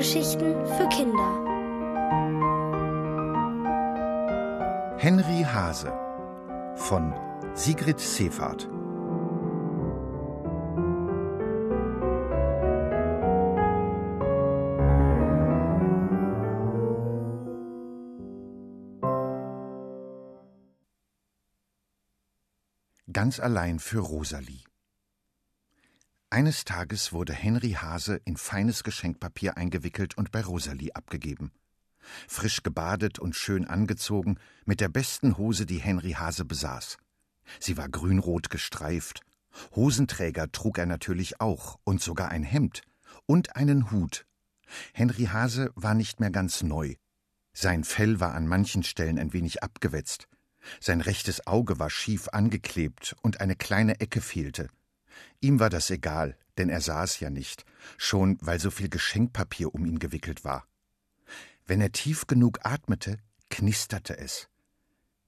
Hörgeschichten für Kinder. Henry Hase von Sigrid Seefahrt. Ganz allein für Rosalie. Eines Tages wurde Henry Hase in feines Geschenkpapier eingewickelt und bei Rosalie abgegeben. Frisch gebadet und schön angezogen, mit der besten Hose, die Henry Hase besaß. Sie war grünrot gestreift. Hosenträger trug er natürlich auch und sogar ein Hemd und einen Hut. Henry Hase war nicht mehr ganz neu. Sein Fell war an manchen Stellen ein wenig abgewetzt. Sein rechtes Auge war schief angeklebt und eine kleine Ecke fehlte. Ihm war das egal, denn er sah es ja nicht, schon weil so viel Geschenkpapier um ihn gewickelt war. Wenn er tief genug atmete, knisterte es.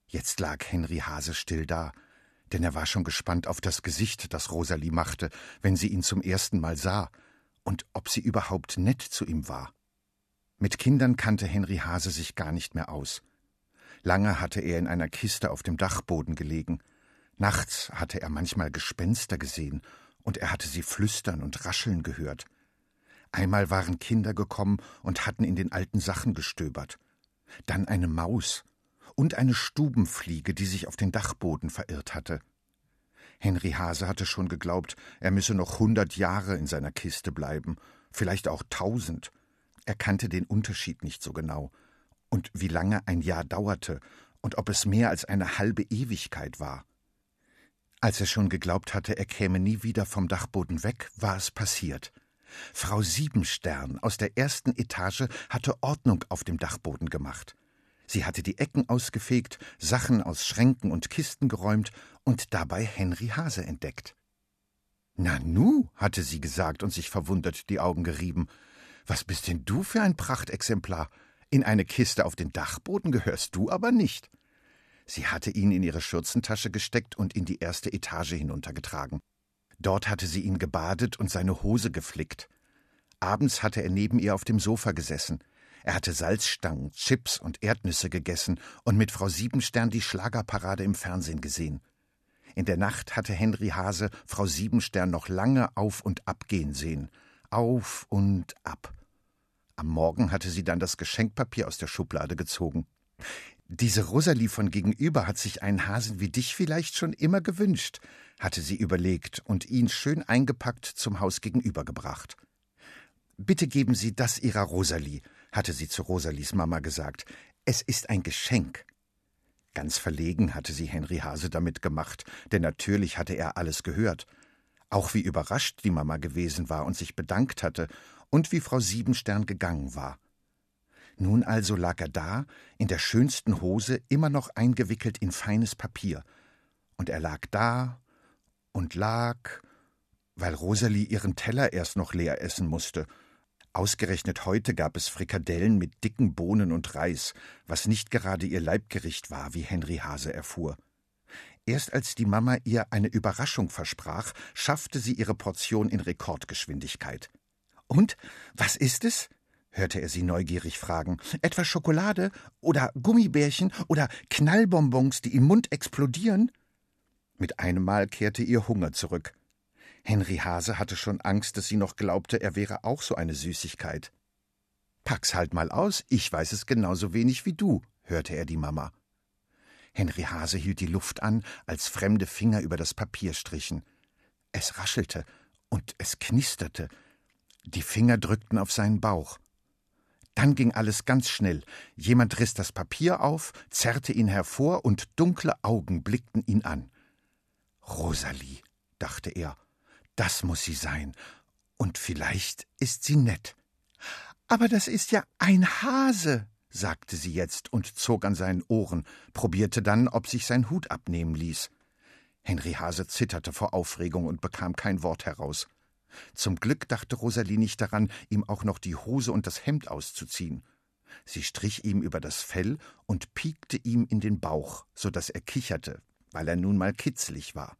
Jetzt lag Henry Hase still da, denn er war schon gespannt auf das Gesicht, das Rosalie machte, wenn sie ihn zum ersten Mal sah, und ob sie überhaupt nett zu ihm war. Mit Kindern kannte Henry Hase sich gar nicht mehr aus. Lange hatte er in einer Kiste auf dem Dachboden gelegen, Nachts hatte er manchmal Gespenster gesehen, und er hatte sie flüstern und rascheln gehört. Einmal waren Kinder gekommen und hatten in den alten Sachen gestöbert. Dann eine Maus und eine Stubenfliege, die sich auf den Dachboden verirrt hatte. Henry Hase hatte schon geglaubt, er müsse noch hundert Jahre in seiner Kiste bleiben, vielleicht auch tausend. Er kannte den Unterschied nicht so genau. Und wie lange ein Jahr dauerte und ob es mehr als eine halbe Ewigkeit war. Als er schon geglaubt hatte, er käme nie wieder vom Dachboden weg, war es passiert. Frau Siebenstern aus der ersten Etage hatte Ordnung auf dem Dachboden gemacht. Sie hatte die Ecken ausgefegt, Sachen aus Schränken und Kisten geräumt und dabei Henry Hase entdeckt. Nanu, hatte sie gesagt und sich verwundert die Augen gerieben. Was bist denn du für ein Prachtexemplar? In eine Kiste auf den Dachboden gehörst du aber nicht. Sie hatte ihn in ihre Schürzentasche gesteckt und in die erste Etage hinuntergetragen. Dort hatte sie ihn gebadet und seine Hose geflickt. Abends hatte er neben ihr auf dem Sofa gesessen. Er hatte Salzstangen, Chips und Erdnüsse gegessen und mit Frau Siebenstern die Schlagerparade im Fernsehen gesehen. In der Nacht hatte Henry Hase Frau Siebenstern noch lange auf und ab gehen sehen. Auf und ab. Am Morgen hatte sie dann das Geschenkpapier aus der Schublade gezogen. Diese Rosalie von gegenüber hat sich einen Hasen wie dich vielleicht schon immer gewünscht, hatte sie überlegt und ihn schön eingepackt zum Haus gegenüber gebracht. Bitte geben Sie das Ihrer Rosalie, hatte sie zu Rosalies Mama gesagt. Es ist ein Geschenk. Ganz verlegen hatte sie Henry Hase damit gemacht, denn natürlich hatte er alles gehört. Auch wie überrascht die Mama gewesen war und sich bedankt hatte und wie Frau Siebenstern gegangen war. Nun also lag er da, in der schönsten Hose, immer noch eingewickelt in feines Papier. Und er lag da und lag, weil Rosalie ihren Teller erst noch leer essen musste. Ausgerechnet heute gab es Frikadellen mit dicken Bohnen und Reis, was nicht gerade ihr Leibgericht war, wie Henry Hase erfuhr. Erst als die Mama ihr eine Überraschung versprach, schaffte sie ihre Portion in Rekordgeschwindigkeit. Und was ist es? Hörte er sie neugierig fragen. Etwa Schokolade oder Gummibärchen oder Knallbonbons, die im Mund explodieren? Mit einem Mal kehrte ihr Hunger zurück. Henry Hase hatte schon Angst, dass sie noch glaubte, er wäre auch so eine Süßigkeit. Pack's halt mal aus, ich weiß es genauso wenig wie du, hörte er die Mama. Henry Hase hielt die Luft an, als fremde Finger über das Papier strichen. Es raschelte und es knisterte. Die Finger drückten auf seinen Bauch. Dann ging alles ganz schnell. Jemand riss das Papier auf, zerrte ihn hervor, und dunkle Augen blickten ihn an. Rosalie, dachte er, das muss sie sein, und vielleicht ist sie nett. Aber das ist ja ein Hase, sagte sie jetzt und zog an seinen Ohren, probierte dann, ob sich sein Hut abnehmen ließ. Henry Hase zitterte vor Aufregung und bekam kein Wort heraus. Zum Glück dachte Rosalie nicht daran, ihm auch noch die Hose und das Hemd auszuziehen. Sie strich ihm über das Fell und piekte ihm in den Bauch, so dass er kicherte, weil er nun mal kitzlig war.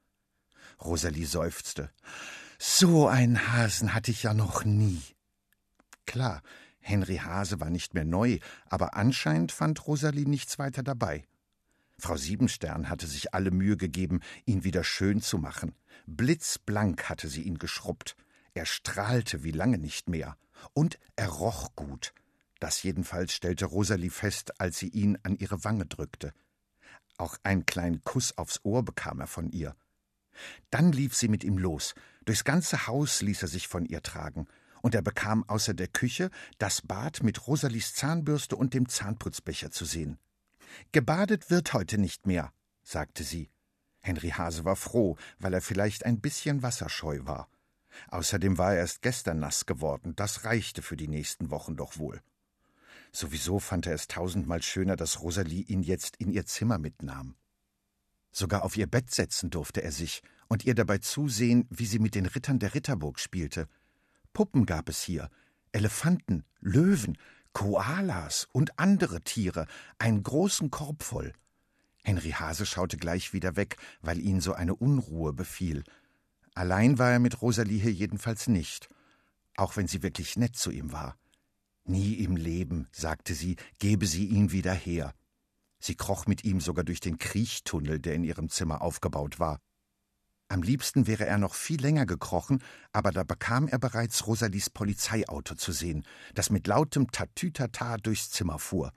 Rosalie seufzte. So einen Hasen hatte ich ja noch nie. Klar, Henry Hase war nicht mehr neu, aber anscheinend fand Rosalie nichts weiter dabei. Frau Siebenstern hatte sich alle Mühe gegeben, ihn wieder schön zu machen. Blitzblank hatte sie ihn geschrubbt. Er strahlte wie lange nicht mehr. Und er roch gut. Das jedenfalls stellte Rosalie fest, als sie ihn an ihre Wange drückte. Auch einen kleinen Kuss aufs Ohr bekam er von ihr. Dann lief sie mit ihm los. Durchs ganze Haus ließ er sich von ihr tragen und er bekam außer der Küche das Bad mit Rosalies Zahnbürste und dem Zahnputzbecher zu sehen. Gebadet wird heute nicht mehr, sagte sie. Henry Hase war froh, weil er vielleicht ein bisschen wasserscheu war. Außerdem war er erst gestern nass geworden, das reichte für die nächsten Wochen doch wohl. Sowieso fand er es tausendmal schöner, dass Rosalie ihn jetzt in ihr Zimmer mitnahm. Sogar auf ihr Bett setzen durfte er sich und ihr dabei zusehen, wie sie mit den Rittern der Ritterburg spielte, Puppen gab es hier, Elefanten, Löwen, Koalas und andere Tiere, einen großen Korb voll. Henry Hase schaute gleich wieder weg, weil ihn so eine Unruhe befiel. Allein war er mit Rosalie hier jedenfalls nicht, auch wenn sie wirklich nett zu ihm war. Nie im Leben, sagte sie, gebe sie ihn wieder her. Sie kroch mit ihm sogar durch den Kriechtunnel, der in ihrem Zimmer aufgebaut war. Am liebsten wäre er noch viel länger gekrochen, aber da bekam er bereits Rosalies Polizeiauto zu sehen, das mit lautem Tatütata durchs Zimmer fuhr.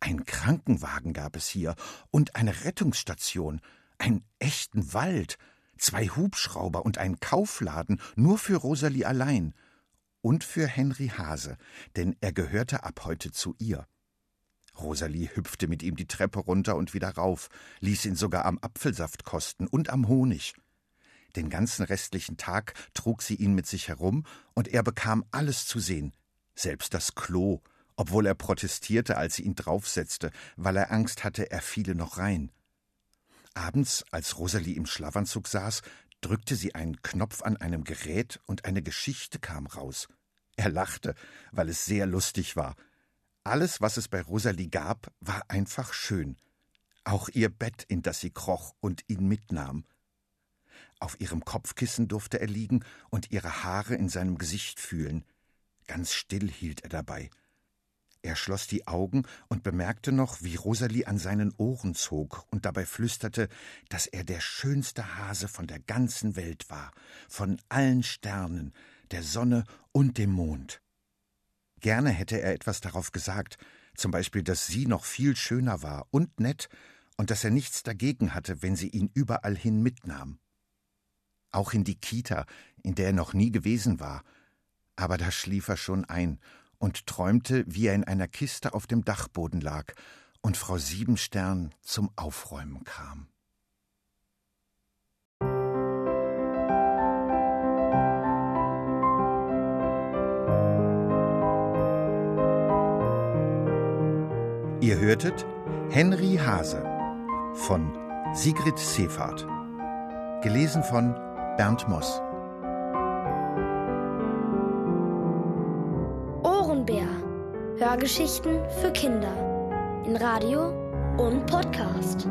Ein Krankenwagen gab es hier und eine Rettungsstation, einen echten Wald, zwei Hubschrauber und einen Kaufladen nur für Rosalie allein und für Henry Hase, denn er gehörte ab heute zu ihr. Rosalie hüpfte mit ihm die Treppe runter und wieder rauf, ließ ihn sogar am Apfelsaft kosten und am Honig. Den ganzen restlichen Tag trug sie ihn mit sich herum, und er bekam alles zu sehen, selbst das Klo, obwohl er protestierte, als sie ihn draufsetzte, weil er Angst hatte, er fiele noch rein. Abends, als Rosalie im Schlafanzug saß, drückte sie einen Knopf an einem Gerät und eine Geschichte kam raus. Er lachte, weil es sehr lustig war. Alles, was es bei Rosalie gab, war einfach schön. Auch ihr Bett, in das sie kroch und ihn mitnahm. Auf ihrem Kopfkissen durfte er liegen und ihre Haare in seinem Gesicht fühlen. Ganz still hielt er dabei. Er schloss die Augen und bemerkte noch, wie Rosalie an seinen Ohren zog und dabei flüsterte, dass er der schönste Hase von der ganzen Welt war, von allen Sternen, der Sonne und dem Mond. Gerne hätte er etwas darauf gesagt, zum Beispiel, dass sie noch viel schöner war und nett und dass er nichts dagegen hatte, wenn sie ihn überall hin mitnahm auch in die Kita, in der er noch nie gewesen war. Aber da schlief er schon ein und träumte, wie er in einer Kiste auf dem Dachboden lag und Frau Siebenstern zum Aufräumen kam. Ihr hörtet Henry Hase von Sigrid Seefahrt. Gelesen von Bernd Moss. Ohrenbär. Hörgeschichten für Kinder. In Radio und Podcast.